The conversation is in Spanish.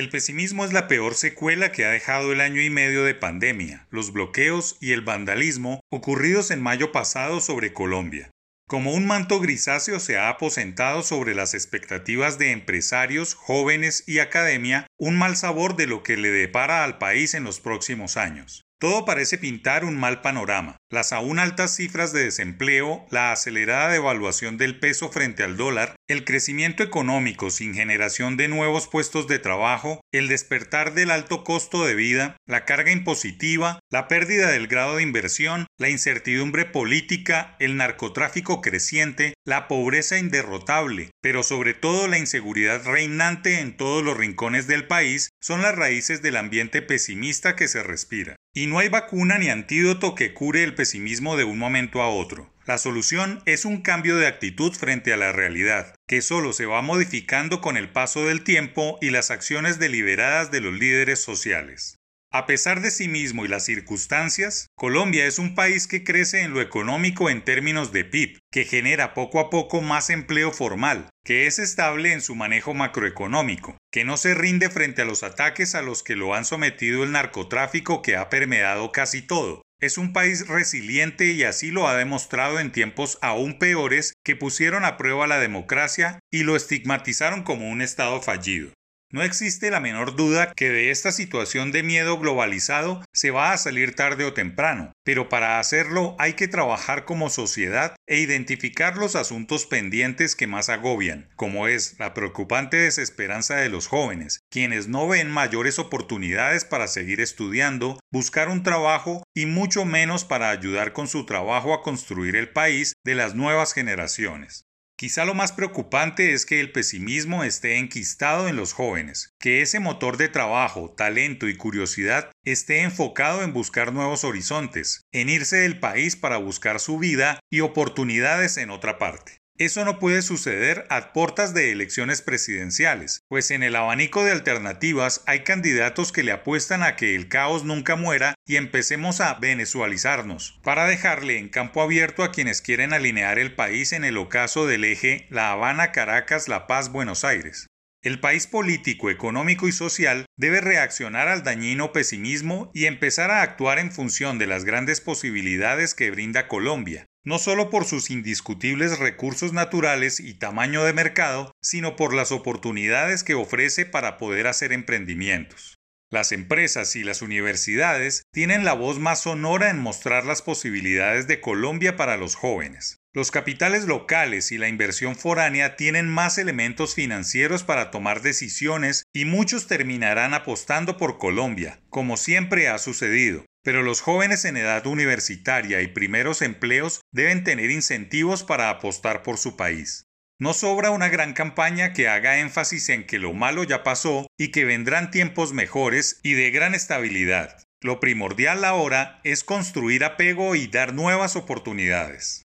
El pesimismo es la peor secuela que ha dejado el año y medio de pandemia, los bloqueos y el vandalismo ocurridos en mayo pasado sobre Colombia. Como un manto grisáceo se ha aposentado sobre las expectativas de empresarios, jóvenes y academia un mal sabor de lo que le depara al país en los próximos años. Todo parece pintar un mal panorama. Las aún altas cifras de desempleo, la acelerada devaluación del peso frente al dólar, el crecimiento económico sin generación de nuevos puestos de trabajo, el despertar del alto costo de vida, la carga impositiva, la pérdida del grado de inversión, la incertidumbre política, el narcotráfico creciente, la pobreza inderrotable, pero sobre todo la inseguridad reinante en todos los rincones del país, son las raíces del ambiente pesimista que se respira. Y no hay vacuna ni antídoto que cure el pesimismo de un momento a otro. La solución es un cambio de actitud frente a la realidad, que solo se va modificando con el paso del tiempo y las acciones deliberadas de los líderes sociales. A pesar de sí mismo y las circunstancias, Colombia es un país que crece en lo económico en términos de PIB, que genera poco a poco más empleo formal, que es estable en su manejo macroeconómico, que no se rinde frente a los ataques a los que lo han sometido el narcotráfico que ha permeado casi todo. Es un país resiliente y así lo ha demostrado en tiempos aún peores que pusieron a prueba la democracia y lo estigmatizaron como un Estado fallido. No existe la menor duda que de esta situación de miedo globalizado se va a salir tarde o temprano, pero para hacerlo hay que trabajar como sociedad e identificar los asuntos pendientes que más agobian, como es la preocupante desesperanza de los jóvenes, quienes no ven mayores oportunidades para seguir estudiando, buscar un trabajo y mucho menos para ayudar con su trabajo a construir el país de las nuevas generaciones. Quizá lo más preocupante es que el pesimismo esté enquistado en los jóvenes, que ese motor de trabajo, talento y curiosidad esté enfocado en buscar nuevos horizontes, en irse del país para buscar su vida y oportunidades en otra parte. Eso no puede suceder a portas de elecciones presidenciales, pues en el abanico de alternativas hay candidatos que le apuestan a que el caos nunca muera y empecemos a venezualizarnos, para dejarle en campo abierto a quienes quieren alinear el país en el ocaso del eje La Habana, Caracas, La Paz, Buenos Aires. El país político, económico y social debe reaccionar al dañino pesimismo y empezar a actuar en función de las grandes posibilidades que brinda Colombia, no solo por sus indiscutibles recursos naturales y tamaño de mercado, sino por las oportunidades que ofrece para poder hacer emprendimientos. Las empresas y las universidades tienen la voz más sonora en mostrar las posibilidades de Colombia para los jóvenes. Los capitales locales y la inversión foránea tienen más elementos financieros para tomar decisiones y muchos terminarán apostando por Colombia, como siempre ha sucedido. Pero los jóvenes en edad universitaria y primeros empleos deben tener incentivos para apostar por su país. No sobra una gran campaña que haga énfasis en que lo malo ya pasó y que vendrán tiempos mejores y de gran estabilidad. Lo primordial ahora es construir apego y dar nuevas oportunidades.